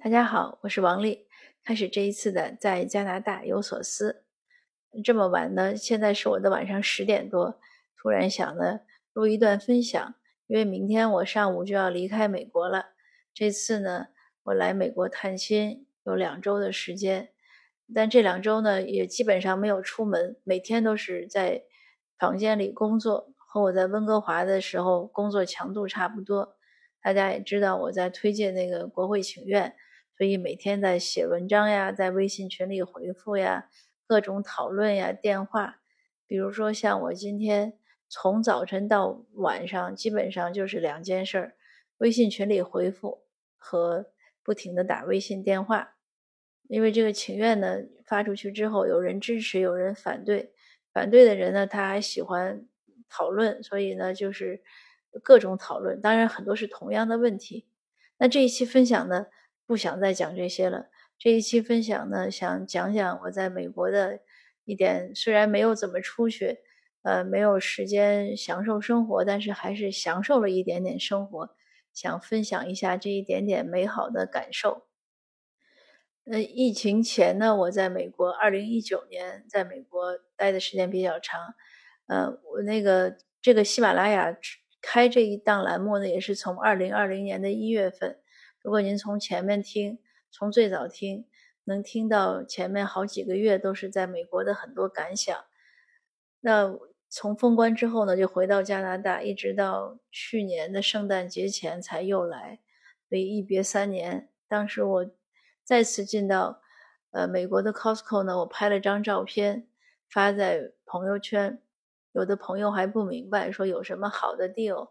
大家好，我是王丽。开始这一次的在加拿大有所思。这么晚呢，现在是我的晚上十点多，突然想呢录一段分享，因为明天我上午就要离开美国了。这次呢，我来美国探亲有两周的时间，但这两周呢也基本上没有出门，每天都是在房间里工作，和我在温哥华的时候工作强度差不多。大家也知道我在推荐那个国会请愿。所以每天在写文章呀，在微信群里回复呀，各种讨论呀，电话，比如说像我今天从早晨到晚上，基本上就是两件事儿：微信群里回复和不停的打微信电话。因为这个请愿呢发出去之后，有人支持，有人反对，反对的人呢他还喜欢讨论，所以呢就是各种讨论，当然很多是同样的问题。那这一期分享呢？不想再讲这些了。这一期分享呢，想讲讲我在美国的一点，虽然没有怎么出去，呃，没有时间享受生活，但是还是享受了一点点生活。想分享一下这一点点美好的感受。呃，疫情前呢，我在美国，二零一九年在美国待的时间比较长。呃，我那个这个喜马拉雅开这一档栏目呢，也是从二零二零年的一月份。如果您从前面听，从最早听，能听到前面好几个月都是在美国的很多感想。那从封关之后呢，就回到加拿大，一直到去年的圣诞节前才又来，所以一别三年。当时我再次进到呃美国的 Costco 呢，我拍了张照片发在朋友圈，有的朋友还不明白，说有什么好的 deal。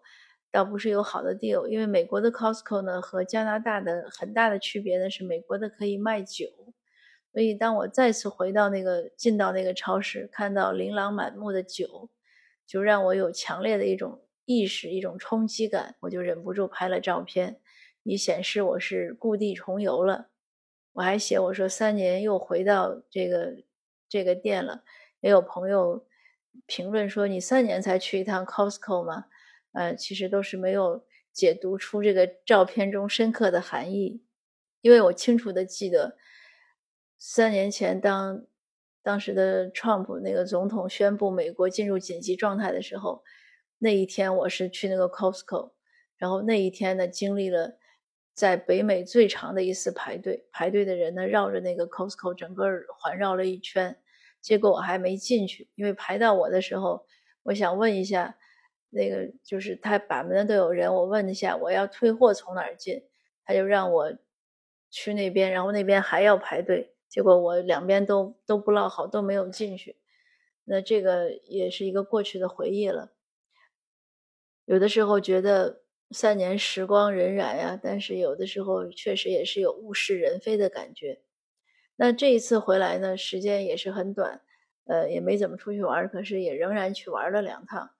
倒不是有好的 deal，因为美国的 Costco 呢和加拿大的很大的区别呢是美国的可以卖酒，所以当我再次回到那个进到那个超市，看到琳琅满目的酒，就让我有强烈的一种意识，一种冲击感，我就忍不住拍了照片，以显示我是故地重游了。我还写我说三年又回到这个这个店了，也有朋友评论说你三年才去一趟 Costco 吗？呃，其实都是没有解读出这个照片中深刻的含义，因为我清楚的记得，三年前当当时的 Trump 那个总统宣布美国进入紧急状态的时候，那一天我是去那个 Costco，然后那一天呢，经历了在北美最长的一次排队，排队的人呢绕着那个 Costco 整个环绕了一圈，结果我还没进去，因为排到我的时候，我想问一下。那个就是他把门都有人，我问一下我要退货从哪儿进，他就让我去那边，然后那边还要排队，结果我两边都都不落好，都没有进去。那这个也是一个过去的回忆了。有的时候觉得三年时光荏苒呀，但是有的时候确实也是有物是人非的感觉。那这一次回来呢，时间也是很短，呃，也没怎么出去玩，可是也仍然去玩了两趟。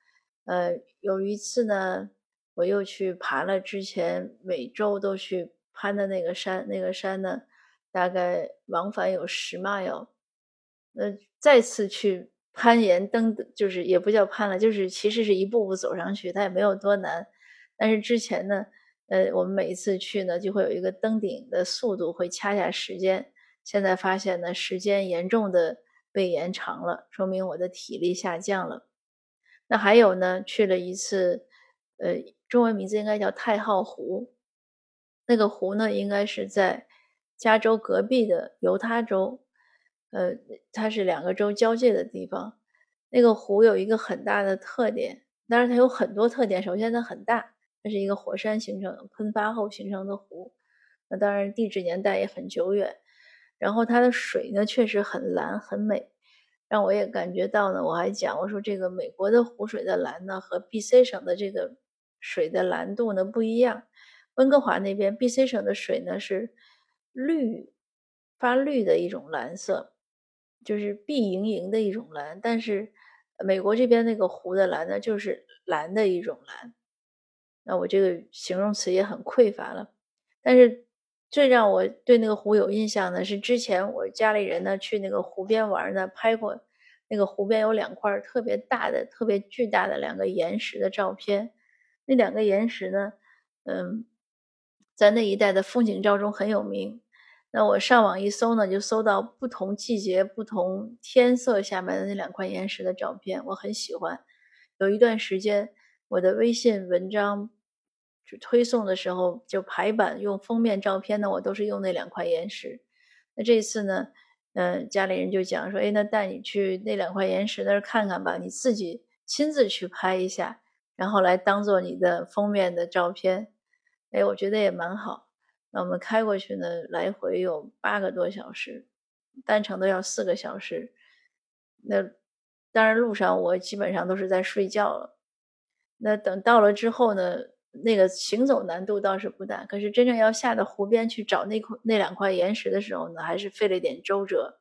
呃，有一次呢，我又去爬了之前每周都去攀的那个山，那个山呢，大概往返有十 mile。呃，再次去攀岩登，就是也不叫攀了，就是其实是一步步走上去，它也没有多难。但是之前呢，呃，我们每一次去呢，就会有一个登顶的速度会掐下时间。现在发现呢，时间严重的被延长了，说明我的体力下降了。那还有呢，去了一次，呃，中文名字应该叫太浩湖。那个湖呢，应该是在加州隔壁的犹他州，呃，它是两个州交界的地方。那个湖有一个很大的特点，当然它有很多特点。首先它很大，它是一个火山形成、喷发后形成的湖。那当然地质年代也很久远。然后它的水呢，确实很蓝很美。让我也感觉到呢，我还讲我说这个美国的湖水的蓝呢，和 B.C 省的这个水的蓝度呢不一样。温哥华那边 B.C 省的水呢是绿发绿的一种蓝色，就是碧莹莹的一种蓝。但是美国这边那个湖的蓝呢，就是蓝的一种蓝。那我这个形容词也很匮乏了，但是。最让我对那个湖有印象的是，之前我家里人呢去那个湖边玩呢，拍过那个湖边有两块特别大的、特别巨大的两个岩石的照片。那两个岩石呢，嗯，在那一带的风景照中很有名。那我上网一搜呢，就搜到不同季节、不同天色下面的那两块岩石的照片，我很喜欢。有一段时间，我的微信文章推送的时候，就排版用封面照片呢，我都是用那两块岩石。那这次呢，嗯，家里人就讲说，哎，那带你去那两块岩石那儿看看吧，你自己亲自去拍一下，然后来当做你的封面的照片。哎，我觉得也蛮好。那我们开过去呢，来回有八个多小时，单程都要四个小时。那当然路上我基本上都是在睡觉了。那等到了之后呢，那个行走难度倒是不大，可是真正要下到湖边去找那块那两块岩石的时候呢，还是费了一点周折。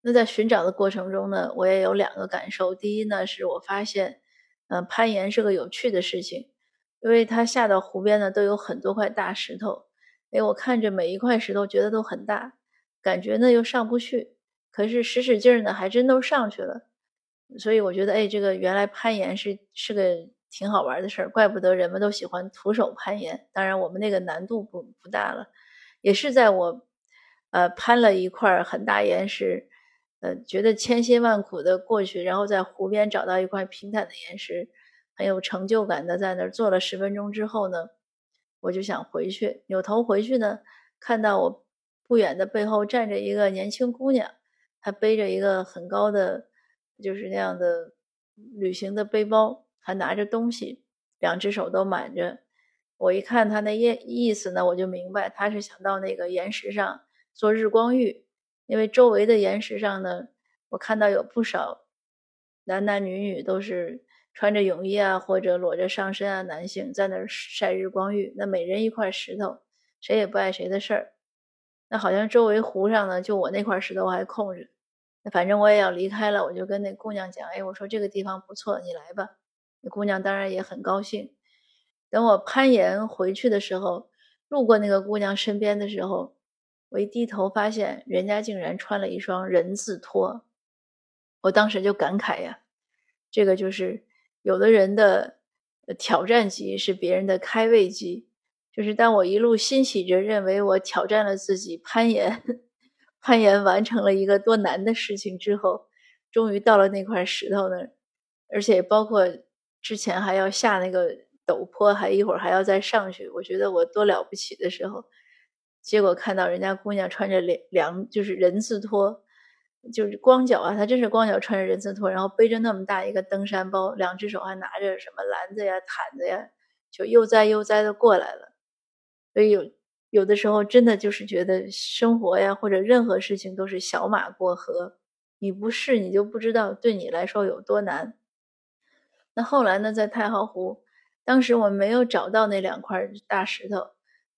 那在寻找的过程中呢，我也有两个感受。第一呢，是我发现，嗯，攀岩是个有趣的事情。因为它下到湖边呢，都有很多块大石头，哎，我看着每一块石头，觉得都很大，感觉呢又上不去，可是使使劲儿呢，还真都上去了。所以我觉得，哎，这个原来攀岩是是个挺好玩的事儿，怪不得人们都喜欢徒手攀岩。当然，我们那个难度不不大了，也是在我呃攀了一块很大岩石，呃，觉得千辛万苦的过去，然后在湖边找到一块平坦的岩石。很有成就感的在那儿坐了十分钟之后呢，我就想回去。扭头回去呢，看到我不远的背后站着一个年轻姑娘，她背着一个很高的，就是那样的旅行的背包，还拿着东西，两只手都满着。我一看他那意意思呢，我就明白他是想到那个岩石上做日光浴，因为周围的岩石上呢，我看到有不少男男女女都是。穿着泳衣啊，或者裸着上身啊，男性在那儿晒日光浴，那每人一块石头，谁也不碍谁的事儿。那好像周围湖上呢，就我那块石头还空着。那反正我也要离开了，我就跟那姑娘讲：“哎，我说这个地方不错，你来吧。”那姑娘当然也很高兴。等我攀岩回去的时候，路过那个姑娘身边的时候，我一低头发现人家竟然穿了一双人字拖，我当时就感慨呀，这个就是。有的人的挑战级是别人的开胃级，就是当我一路欣喜着认为我挑战了自己攀岩，攀岩完成了一个多难的事情之后，终于到了那块石头那儿，而且包括之前还要下那个陡坡，还一会儿还要再上去，我觉得我多了不起的时候，结果看到人家姑娘穿着凉凉就是人字拖。就是光脚啊，他真是光脚穿着人字拖，然后背着那么大一个登山包，两只手还拿着什么篮子呀、毯子呀，就悠哉悠哉的过来了。所以有有的时候真的就是觉得生活呀，或者任何事情都是小马过河，你不试你就不知道对你来说有多难。那后来呢，在太浩湖，当时我没有找到那两块大石头，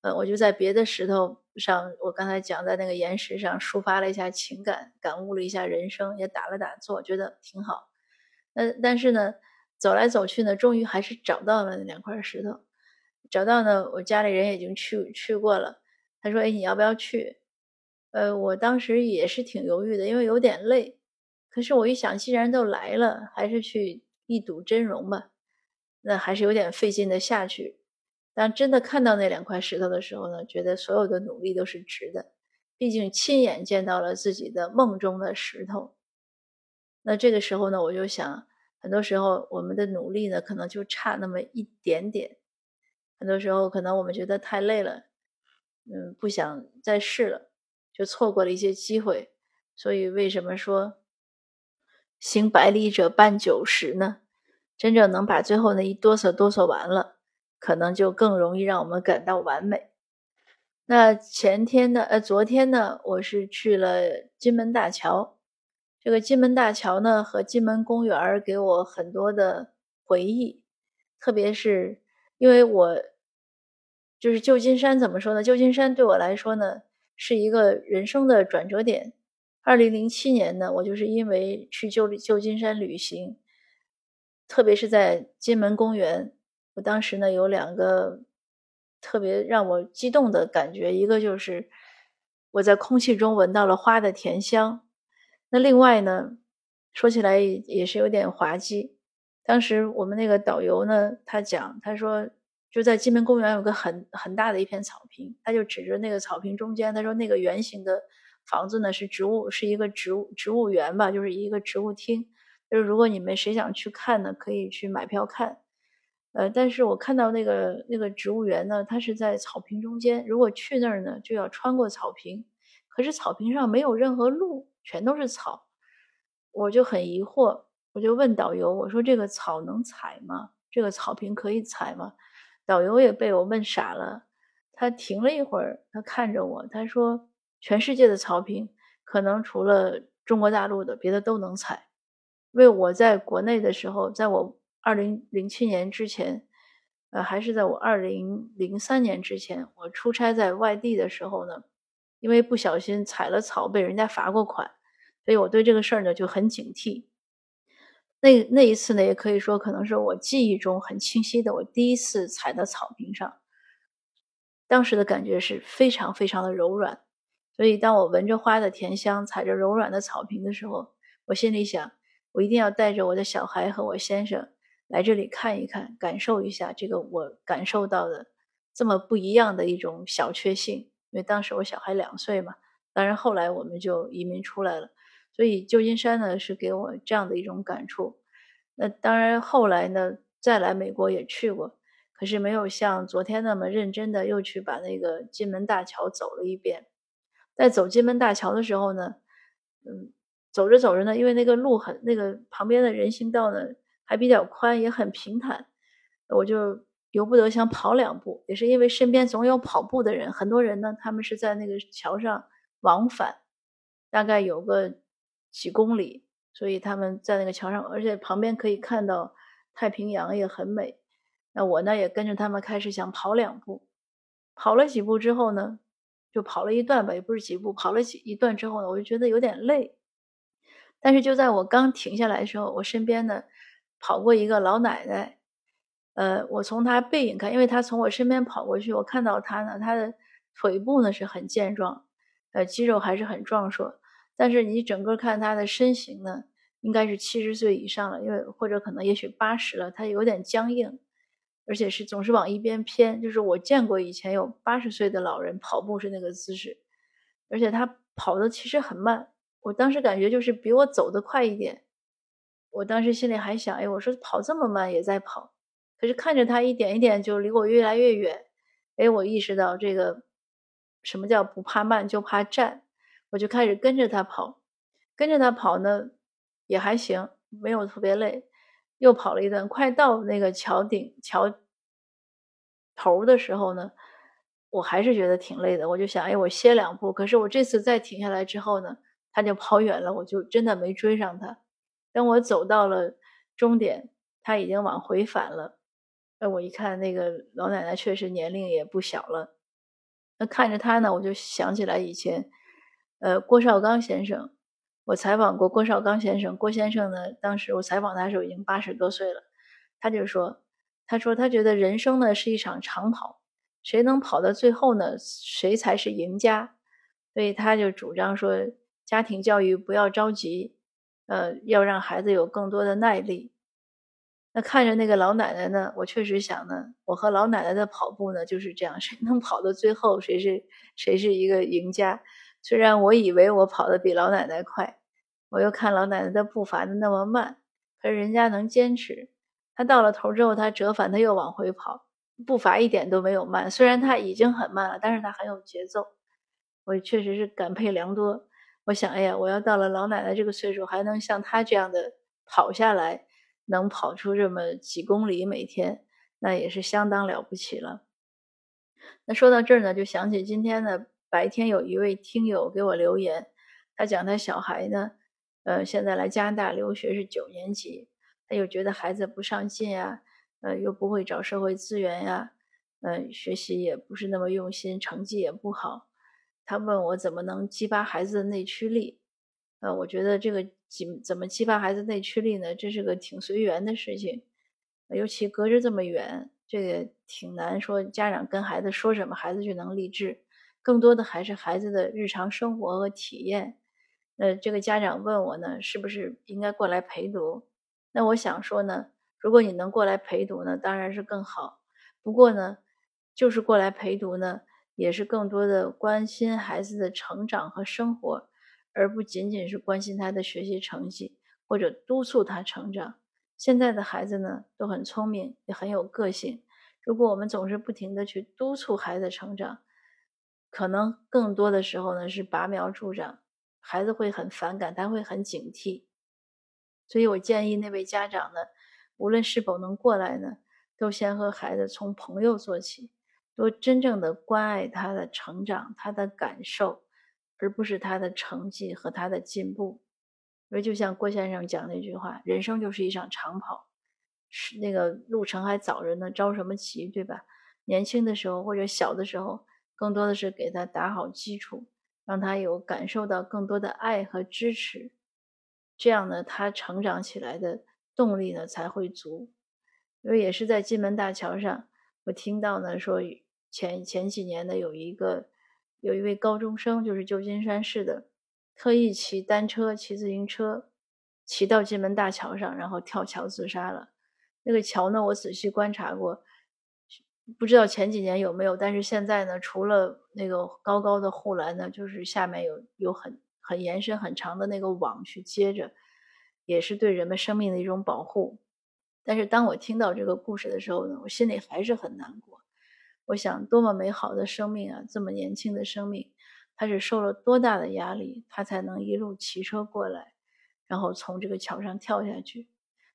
呃，我就在别的石头。上，我刚才讲在那个岩石上抒发了一下情感，感悟了一下人生，也打了打坐，觉得挺好。那但是呢，走来走去呢，终于还是找到了那两块石头。找到呢，我家里人已经去去过了。他说：“哎，你要不要去？”呃，我当时也是挺犹豫的，因为有点累。可是我一想，既然都来了，还是去一睹真容吧。那还是有点费劲的下去。当真的看到那两块石头的时候呢，觉得所有的努力都是值的，毕竟亲眼见到了自己的梦中的石头。那这个时候呢，我就想，很多时候我们的努力呢，可能就差那么一点点。很多时候可能我们觉得太累了，嗯，不想再试了，就错过了一些机会。所以为什么说行百里者半九十呢？真正能把最后那一哆嗦哆嗦完了。可能就更容易让我们感到完美。那前天呢？呃，昨天呢？我是去了金门大桥。这个金门大桥呢，和金门公园给我很多的回忆。特别是因为我就是旧金山，怎么说呢？旧金山对我来说呢，是一个人生的转折点。二零零七年呢，我就是因为去旧旧金山旅行，特别是在金门公园。我当时呢有两个特别让我激动的感觉，一个就是我在空气中闻到了花的甜香。那另外呢，说起来也是有点滑稽。当时我们那个导游呢，他讲，他说就在金门公园有个很很大的一片草坪，他就指着那个草坪中间，他说那个圆形的房子呢是植物，是一个植物植物园吧，就是一个植物厅。就是如果你们谁想去看呢，可以去买票看。呃，但是我看到那个那个植物园呢，它是在草坪中间，如果去那儿呢，就要穿过草坪，可是草坪上没有任何路，全都是草，我就很疑惑，我就问导游，我说这个草能踩吗？这个草坪可以踩吗？导游也被我问傻了，他停了一会儿，他看着我，他说：“全世界的草坪，可能除了中国大陆的，别的都能踩。”因为我在国内的时候，在我二零零七年之前，呃，还是在我二零零三年之前，我出差在外地的时候呢，因为不小心踩了草，被人家罚过款，所以我对这个事儿呢就很警惕。那那一次呢，也可以说可能是我记忆中很清晰的，我第一次踩到草坪上。当时的感觉是非常非常的柔软，所以当我闻着花的甜香，踩着柔软的草坪的时候，我心里想，我一定要带着我的小孩和我先生来这里看一看，感受一下这个我感受到的这么不一样的一种小确幸。因为当时我小孩两岁嘛，当然后来我们就移民出来了。所以旧金山呢是给我这样的一种感触。那当然后来呢再来美国也去过，可是没有像昨天那么认真的又去把那个金门大桥走了一遍。在走金门大桥的时候呢，嗯，走着走着呢，因为那个路很那个旁边的人行道呢还比较宽，也很平坦，我就由不得想跑两步。也是因为身边总有跑步的人，很多人呢他们是在那个桥上往返，大概有个。几公里，所以他们在那个桥上，而且旁边可以看到太平洋，也很美。那我呢也跟着他们开始想跑两步，跑了几步之后呢，就跑了一段吧，也不是几步，跑了几一段之后呢，我就觉得有点累。但是就在我刚停下来的时候，我身边呢跑过一个老奶奶，呃，我从她背影看，因为她从我身边跑过去，我看到她呢，她的腿部呢是很健壮，呃，肌肉还是很壮硕。但是你整个看她的身形呢，应该是七十岁以上了，因为或者可能也许八十了，她有点僵硬，而且是总是往一边偏。就是我见过以前有八十岁的老人跑步是那个姿势，而且他跑的其实很慢。我当时感觉就是比我走的快一点。我当时心里还想，哎，我说跑这么慢也在跑，可是看着他一点一点就离我越来越远，哎，我意识到这个什么叫不怕慢就怕站。我就开始跟着他跑，跟着他跑呢，也还行，没有特别累。又跑了一段，快到那个桥顶、桥头的时候呢，我还是觉得挺累的。我就想，哎，我歇两步。可是我这次再停下来之后呢，他就跑远了，我就真的没追上他。等我走到了终点，他已经往回返了。那我一看，那个老奶奶确实年龄也不小了。那看着他呢，我就想起来以前。呃，郭绍刚先生，我采访过郭绍刚先生。郭先生呢，当时我采访他的时候已经八十多岁了。他就说，他说他觉得人生呢是一场长跑，谁能跑到最后呢，谁才是赢家。所以他就主张说，家庭教育不要着急，呃，要让孩子有更多的耐力。那看着那个老奶奶呢，我确实想呢，我和老奶奶的跑步呢就是这样，谁能跑到最后，谁是谁是一个赢家。虽然我以为我跑得比老奶奶快，我又看老奶奶的步伐那么慢，可是人家能坚持。她到了头之后，她折返，她又往回跑，步伐一点都没有慢。虽然她已经很慢了，但是她很有节奏。我确实是感佩良多。我想，哎呀，我要到了老奶奶这个岁数，还能像她这样的跑下来，能跑出这么几公里每天，那也是相当了不起了。那说到这儿呢，就想起今天呢。白天有一位听友给我留言，他讲他小孩呢，呃，现在来加拿大留学是九年级，他又觉得孩子不上进呀，呃，又不会找社会资源呀，呃，学习也不是那么用心，成绩也不好。他问我怎么能激发孩子的内驱力？呃，我觉得这个激怎么激发孩子内驱力呢？这是个挺随缘的事情，尤其隔着这么远，这个挺难说。家长跟孩子说什么，孩子就能励志。更多的还是孩子的日常生活和体验。那这个家长问我呢，是不是应该过来陪读？那我想说呢，如果你能过来陪读呢，当然是更好。不过呢，就是过来陪读呢，也是更多的关心孩子的成长和生活，而不仅仅是关心他的学习成绩或者督促他成长。现在的孩子呢，都很聪明，也很有个性。如果我们总是不停的去督促孩子成长，可能更多的时候呢是拔苗助长，孩子会很反感，他会很警惕。所以我建议那位家长呢，无论是否能过来呢，都先和孩子从朋友做起，多真正的关爱他的成长、他的感受，而不是他的成绩和他的进步。因为就像郭先生讲那句话：“人生就是一场长跑，是那个路程还早着呢，着什么急，对吧？”年轻的时候或者小的时候，更多的是给他打好基础，让他有感受到更多的爱和支持。这样呢，他成长起来的动力呢才会足。因为也是在金门大桥上，我听到呢说前前几年呢有一个有一位高中生，就是旧金山市的，特意骑单车、骑自行车，骑到金门大桥上，然后跳桥自杀了。那个桥呢，我仔细观察过，不知道前几年有没有，但是现在呢，除了那个高高的护栏呢，就是下面有有很。很延伸很长的那个网去接着，也是对人们生命的一种保护。但是当我听到这个故事的时候呢，我心里还是很难过。我想，多么美好的生命啊！这么年轻的生命，他是受了多大的压力，他才能一路骑车过来，然后从这个桥上跳下去？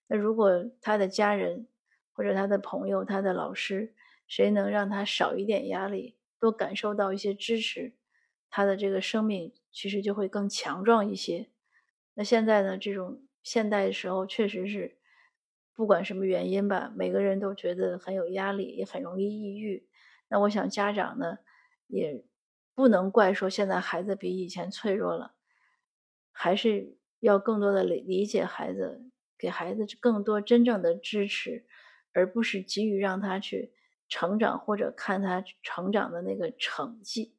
那如果他的家人或者他的朋友、他的老师，谁能让他少一点压力，多感受到一些支持？他的这个生命其实就会更强壮一些。那现在呢，这种现代的时候，确实是不管什么原因吧，每个人都觉得很有压力，也很容易抑郁。那我想家长呢，也不能怪说现在孩子比以前脆弱了，还是要更多的理理解孩子，给孩子更多真正的支持，而不是急于让他去成长或者看他成长的那个成绩。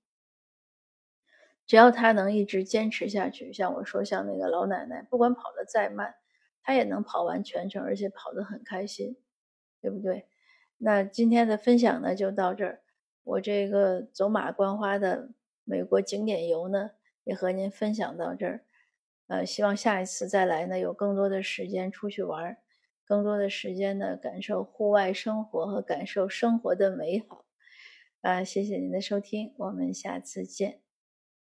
只要他能一直坚持下去，像我说，像那个老奶奶，不管跑得再慢，她也能跑完全程，而且跑得很开心，对不对？那今天的分享呢，就到这儿。我这个走马观花的美国景点游呢，也和您分享到这儿。呃，希望下一次再来呢，有更多的时间出去玩，更多的时间呢，感受户外生活和感受生活的美好。啊，谢谢您的收听，我们下次见。